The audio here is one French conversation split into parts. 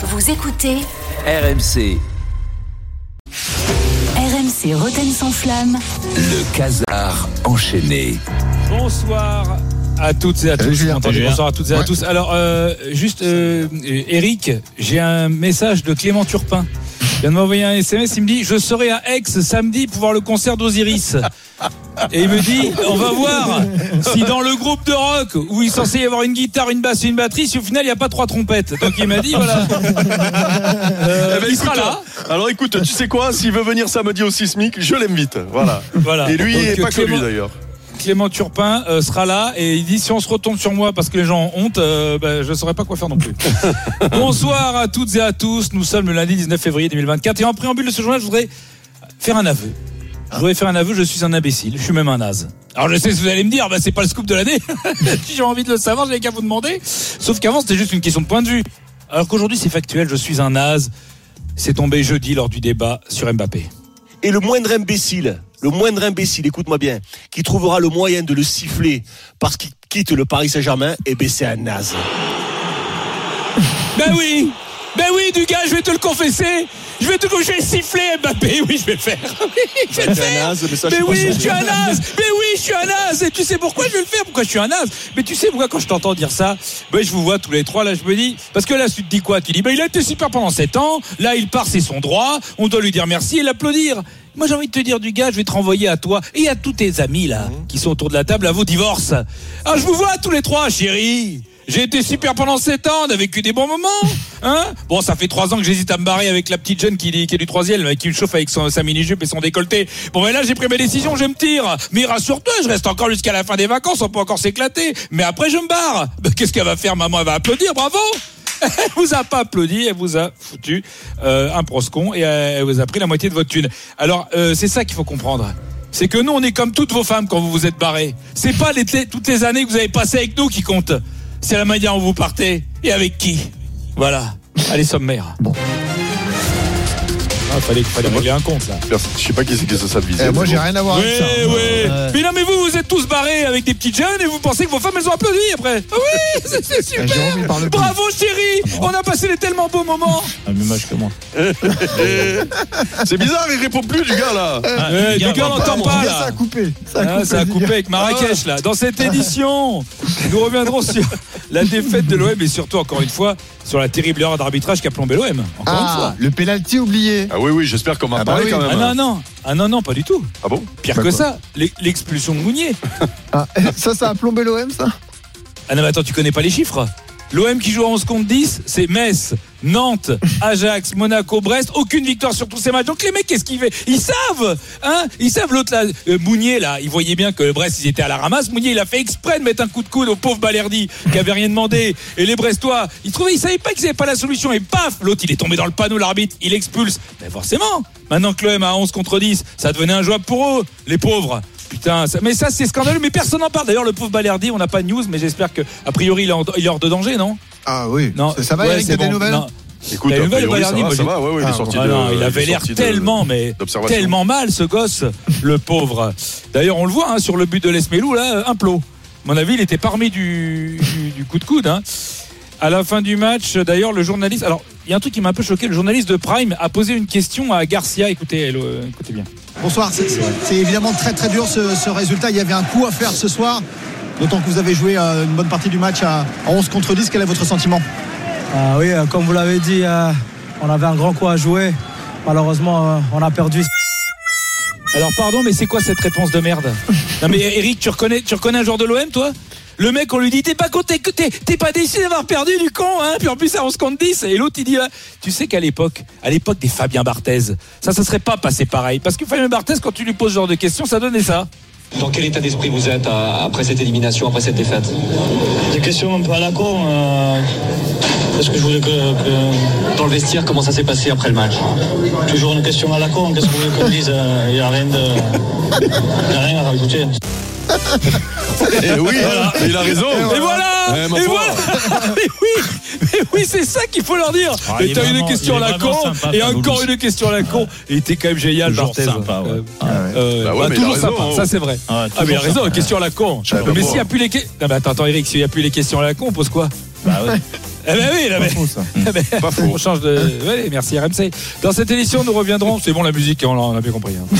Vous écoutez RMC, RMC Roten sans flamme. le casar enchaîné. Bonsoir à toutes et à tous. Entendu, Bonsoir à toutes et à tous. Alors, euh, juste, euh, euh, Eric, j'ai un message de Clément Turpin. Il vient de m'envoyer un SMS, il me dit Je serai à Aix samedi pour voir le concert d'Osiris. Et il me dit On va voir si dans le groupe de rock où il est censé y avoir une guitare, une basse et une batterie, si au final il n'y a pas trois trompettes. Donc il m'a dit Voilà. Euh, Eh ben, il sera là. Alors écoute, tu sais quoi S'il veut venir samedi au sismique, je l'invite. Voilà. Voilà. Et lui, Donc, et pas que Clément- lui d'ailleurs. Clément Turpin euh, sera là et il dit si on se retombe sur moi parce que les gens ont honte, euh, ben, je ne saurais pas quoi faire non plus. Bonsoir à toutes et à tous. Nous sommes le lundi 19 février 2024 et en préambule de ce journal, je voudrais faire un aveu. Je voudrais faire un aveu, je suis un imbécile, je suis même un naze. Alors je sais ce que vous allez me dire, bah, c'est pas le scoop de l'année. si j'ai envie de le savoir, j'avais qu'à vous demander. Sauf qu'avant, c'était juste une question de point de vue. Alors qu'aujourd'hui, c'est factuel, je suis un naze. C'est tombé jeudi lors du débat sur Mbappé. Et le moindre imbécile, le moindre imbécile, écoute-moi bien, qui trouvera le moyen de le siffler parce qu'il quitte le Paris Saint-Germain, eh ben c'est un naze. Ben oui Ben oui, du gars, je vais te le confesser je vais te je vais siffler Mbappé, oui, je vais le faire. Oui, je vais le faire. mais ça, oui, je suis un naze. Mais oui, je suis un naze. Et tu sais pourquoi je vais le faire? Pourquoi je suis un naze? Mais tu sais pourquoi quand je t'entends dire ça Ben je vous vois tous les trois là, je me dis parce que là tu te dis quoi? Tu dis ben il a été super pendant 7 ans. Là il part, c'est son droit. On doit lui dire merci et l'applaudir. Moi j'ai envie de te dire du gars, je vais te renvoyer à toi et à tous tes amis là qui sont autour de la table à vos divorces. Ah je vous vois tous les trois, chérie. J'ai été super pendant 7 ans, on a vécu des bons moments. Hein bon, ça fait 3 ans que j'hésite à me barrer avec la petite jeune qui, est du troisième, là, qui me chauffe avec sa mini-jupe et son décolleté. Bon, mais là, j'ai pris ma décision, je me tire. Mais rassure-toi, je reste encore jusqu'à la fin des vacances, on peut encore s'éclater. Mais après, je me barre. Ben, Qu'est-ce qu'elle va faire, maman? Elle va applaudir, bravo elle vous a pas applaudi, elle vous a foutu euh, un proscon et elle vous a pris la moitié de votre thune. Alors, euh, c'est ça qu'il faut comprendre. C'est que nous, on est comme toutes vos femmes quand vous vous êtes barrés. C'est pas les, toutes les années que vous avez passées avec nous qui comptent. C'est la manière dont vous partez et avec qui? Voilà. Allez, sommaire. Bon. Ah, fallait, fallait régler un compte là. Je sais pas qui c'est qui se ça visé. Eh, moi, j'ai rien à voir Oui, avec ça. Ouais. Mais non, mais vous, vous êtes tous barrés avec des petites jeunes et vous pensez que vos femmes, elles ont applaudi après. Ah oui, c'est- c'est super. Eh, Jérôme. Bravo, chérie. On a passé des tellement beaux moments. C'est bizarre, il répond plus du gars là. Ouais, du gars, on n'entend pas Ça là. a coupé. Ça a Ah, coupé, ça a coupé avec Marrakech là. Dans cette édition, nous reviendrons sur la défaite de l'OM et surtout encore une fois sur la terrible erreur d'arbitrage qui a plombé l'OM. Encore une Ah, fois. le penalty oublié. Ah oui, oui, j'espère qu'on va Ah en bah parler oui. quand même. Ah non non, ah non non, pas du tout. Ah bon? Pire Bah que quoi. ça, l'e- l'expulsion de Mounier. Ah, ça, ça a plombé l'OM, ça? Ah non mais attends, tu connais pas les chiffres? L'OM qui joue à 11 contre 10, c'est Metz, Nantes, Ajax, Monaco, Brest, aucune victoire sur tous ces matchs. Donc les mecs, qu'est-ce qu'ils font Ils savent, hein? Ils savent l'autre là, euh, Mounier là, ils voyaient bien que Brest ils étaient à la ramasse. Mounier il a fait exprès de mettre un coup de coude au pauvre Balerdi qui avait rien demandé. Et les Brestois, ils trouvaient, ils savaient pas qu'ils avaient pas la solution. Et paf, l'autre il est tombé dans le panneau, l'arbitre, il expulse. Mais forcément, maintenant que l'OM a 11 contre 10, ça devenait injouable pour eux, les pauvres. Putain, ça- mais ça c'est scandaleux, mais personne n'en parle. D'ailleurs, le pauvre Balerdi, on n'a pas de news, mais j'espère que a priori il est, en- il est hors de danger, non? Ah oui. Non, Ça, ça va, Ouais, Eric, c'est t'as des bon. nouvelles? Non. Écoute, La a nouvelle priori, ça Balerdi, va, moi, ça j'ai- va, ouais, ouais, il est sorti de. non, il avait l'air de- tellement, mais tellement mal ce gosse, le pauvre. D'ailleurs, on le voit hein, sur le but de Lesmelou, là, un plot. À mon avis, il était parmi du, du, du coup de coude. Hein. À la fin du match, d'ailleurs, le journaliste. Alors, il y a un truc qui m'a un peu choqué. Le journaliste de Prime a posé une question à Garcia. Écoutez, euh, écoutez bien. Bonsoir, c'est évidemment très très dur ce, ce résultat. Il y avait un coup à faire ce soir, d'autant que vous avez joué euh, une bonne partie du match à, à 11 contre 10. Quel est votre sentiment? Ah oui, euh, comme vous l'avez dit, euh, on avait un grand coup à jouer. Malheureusement, euh, on a perdu. Alors, pardon, mais c'est quoi cette réponse de merde? Non, mais Eric, tu reconnais, tu reconnais un joueur de l'OM, toi? Le mec, on lui dit, t'es pas content, t'es, t'es pas déçu d'avoir perdu du con, hein Puis en plus, ça, on se compte 10. Et l'autre, il dit, ah, tu sais qu'à l'époque, à l'époque des Fabien Barthez, ça, ça serait pas passé pareil. Parce que Fabien Barthez, quand tu lui poses ce genre de questions, ça donnait ça. Dans quel état d'esprit vous êtes euh, après cette élimination, après cette défaite? Des questions un peu à la con. euh, parce que je voulais que, que- Dans le vestiaire, comment ça s'est passé après le match? Toujours une question à la con. Qu'est-ce que vous voulez qu'on dise Il n'y a rien de. Il a rien à rajouter. Eh oui, il a raison. Et voilà Eh, Et voilà Mais oui Mais oui, c'est ça qu'il faut leur dire Ah, Et t'as une question à la con, sympa, et encore une question à la con. Et il était quand même génial, Toujours Barthez. sympa, ouais. Euh, Ah euh, Bah bah, toujours raison, sympa, ça c'est vrai. Ah, mais il a raison, question à la con. Mais s'il n'y a plus les questions. Non, mais attends, attends, Eric, s'il n'y a plus les questions à la con, on pose quoi? Bah ouais. Eh ben oui, là, mais- faux, ça. ben, Pas faux. on change de. Ouais, merci RMC. Dans cette édition, nous reviendrons. C'est bon la musique, on l'a- on a bien compris. hein.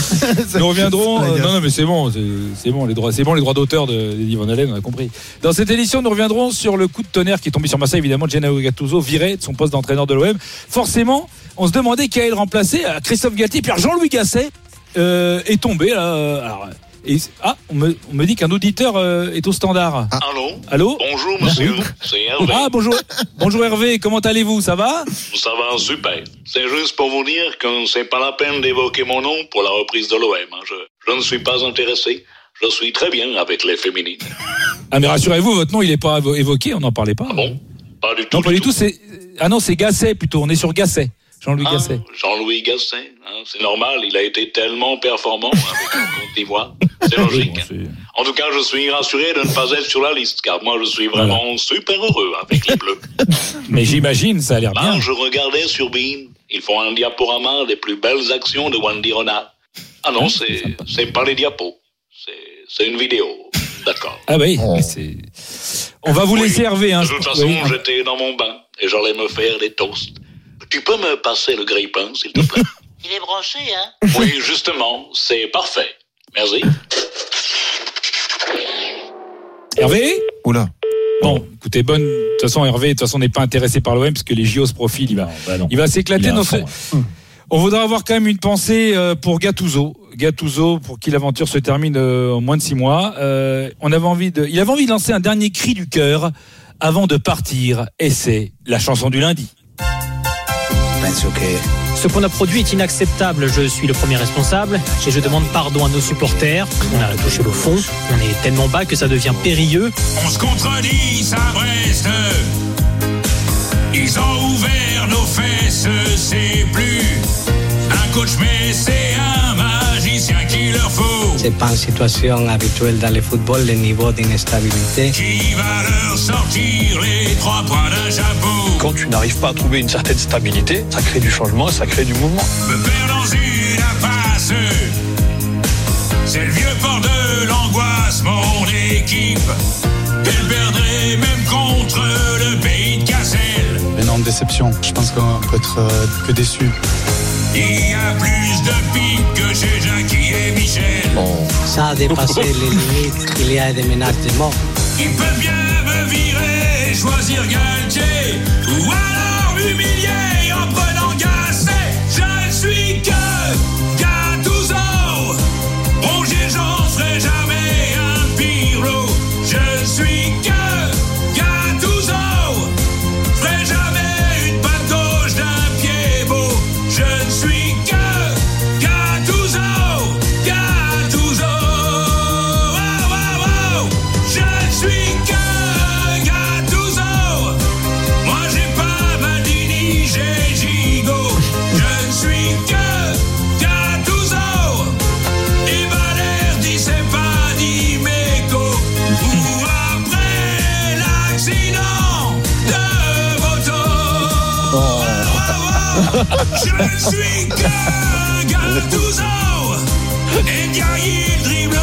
Nous reviendrons. euh, non, non, mais c'est bon, c'est bon les droits, c'est bon les droits d'auteur de Van Halen, on a compris. Dans cette édition, nous reviendrons sur le coup de tonnerre qui est tombé sur Marseille, évidemment, de Gennaro Gattuso viré de son poste d'entraîneur de l'OM. Forcément, on se demandait qui allait le remplacer. Euh, Christophe Galtier, puis Jean-Louis Gasset euh, est tombé là. euh, alors, et- ah, on me, on me dit qu'un auditeur euh, est au standard. Allô Allô Bonjour monsieur, c'est Hervé. Ah bonjour, bonjour Hervé, comment allez-vous? Ça va? Ça va super. C'est juste pour vous dire que c'est pas la peine d'évoquer mon nom pour la reprise de l'OM. hein. Je, je ne suis pas intéressé. Je suis très bien avec les féminines. Ah mais rassurez-vous, votre nom il est pas évo- évoqué, on n'en parlait pas. Ah bon? Pas du tout. Non, pas du tout. C'est ah non, c'est Gasset plutôt. On est sur Gasset. Jean-Louis Ah, Gasset. Jean-Louis Gasset, hein, c'est normal, il a été tellement performant avec le Côte d'Ivoire. C'est logique. Hein. En tout cas, je suis rassuré de ne pas être sur la liste, car moi, je suis vraiment super heureux avec les Bleus. Mais j'imagine, ça a l'air bien. Ah, je regardais sur Bean. Ils font un diaporama des plus belles actions de Wendy Renard. Ah non, c'est, c'est pas les diapos. C'est, c'est une vidéo. D'accord. Ah oui, Oh. mais c'est. On va vous Oui. laisser Hervé. Hein, de toute façon, oui. j'étais dans mon bain et j'allais me faire des toasts. Tu peux me passer le grille-pain, s'il te plaît? Il est branché, hein? Oui, justement, c'est parfait. Merci. Hervé? Oula. Bon, écoutez, bonne. De toute façon, Hervé, de toute façon, n'est pas intéressé par l'OM parce que les JO se profilent. Il va, Bah non. il va s'éclater. Dans fond, ce- On voudrait avoir quand même une pensée euh, pour Gattuso. Gattuso, pour qui l'aventure se termine euh, en moins de six mois. Euh, on avait envie de, il avait envie de lancer un dernier cri du cœur avant de partir. Et c'est la chanson du lundi. Ce qu'on a produit est inacceptable. Je suis le premier responsable et je demande pardon à nos supporters. On a touché le fond. On est tellement bas que ça devient périlleux. On se contredit, ça reste. Ils ont ouvert nos fesses, c'est plus un coach, mais c'est un magicien qu'il leur faut. C'est pas une situation habituelle dans le football, le niveau d'instabilité. Qui va leur sortir les trois points d'un chapeau. Quand tu n'arrives pas à trouver une certaine stabilité, ça crée du changement, ça crée du mouvement. Me perd dans une impasse. C'est le vieux port de l'angoisse, mon équipe. Elle perdrait même contre le pays de Cassel. Énorme déception. Je pense qu'on peut être euh, que déçu. Il y a plus de piques que chez Jackie et Michel. Ça a dépassé les limites. Il y a des menaces de mort. Il peut bien me virer choisir Galtier. Ou alors m'humilier en prenant Gasset. Je ne suis que oh, oh. Je ne suis que Gattuso. Et Diaye, il dribble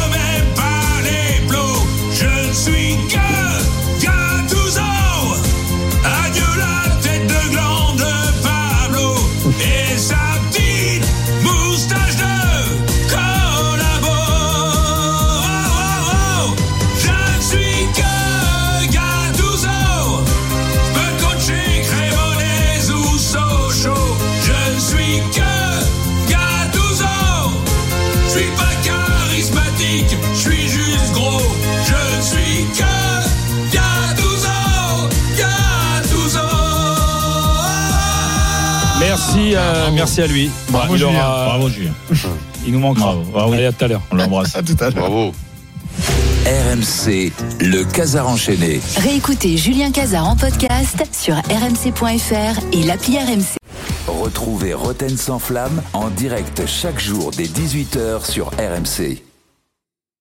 Merci, euh, merci à lui. Bravo, il, Julien. aura- Bravo, Julien. il nous manquera. Bravo, bravo. Allez, à tout à l'heure. On l'embrasse. À tout à l'heure. Bravo. RMC, le Casar enchaîné. Réécoutez Julien Cazard en podcast sur rmc.fr et l'appli RMC. Retrouvez Roten sans flamme en direct chaque jour dès 18h sur RMC.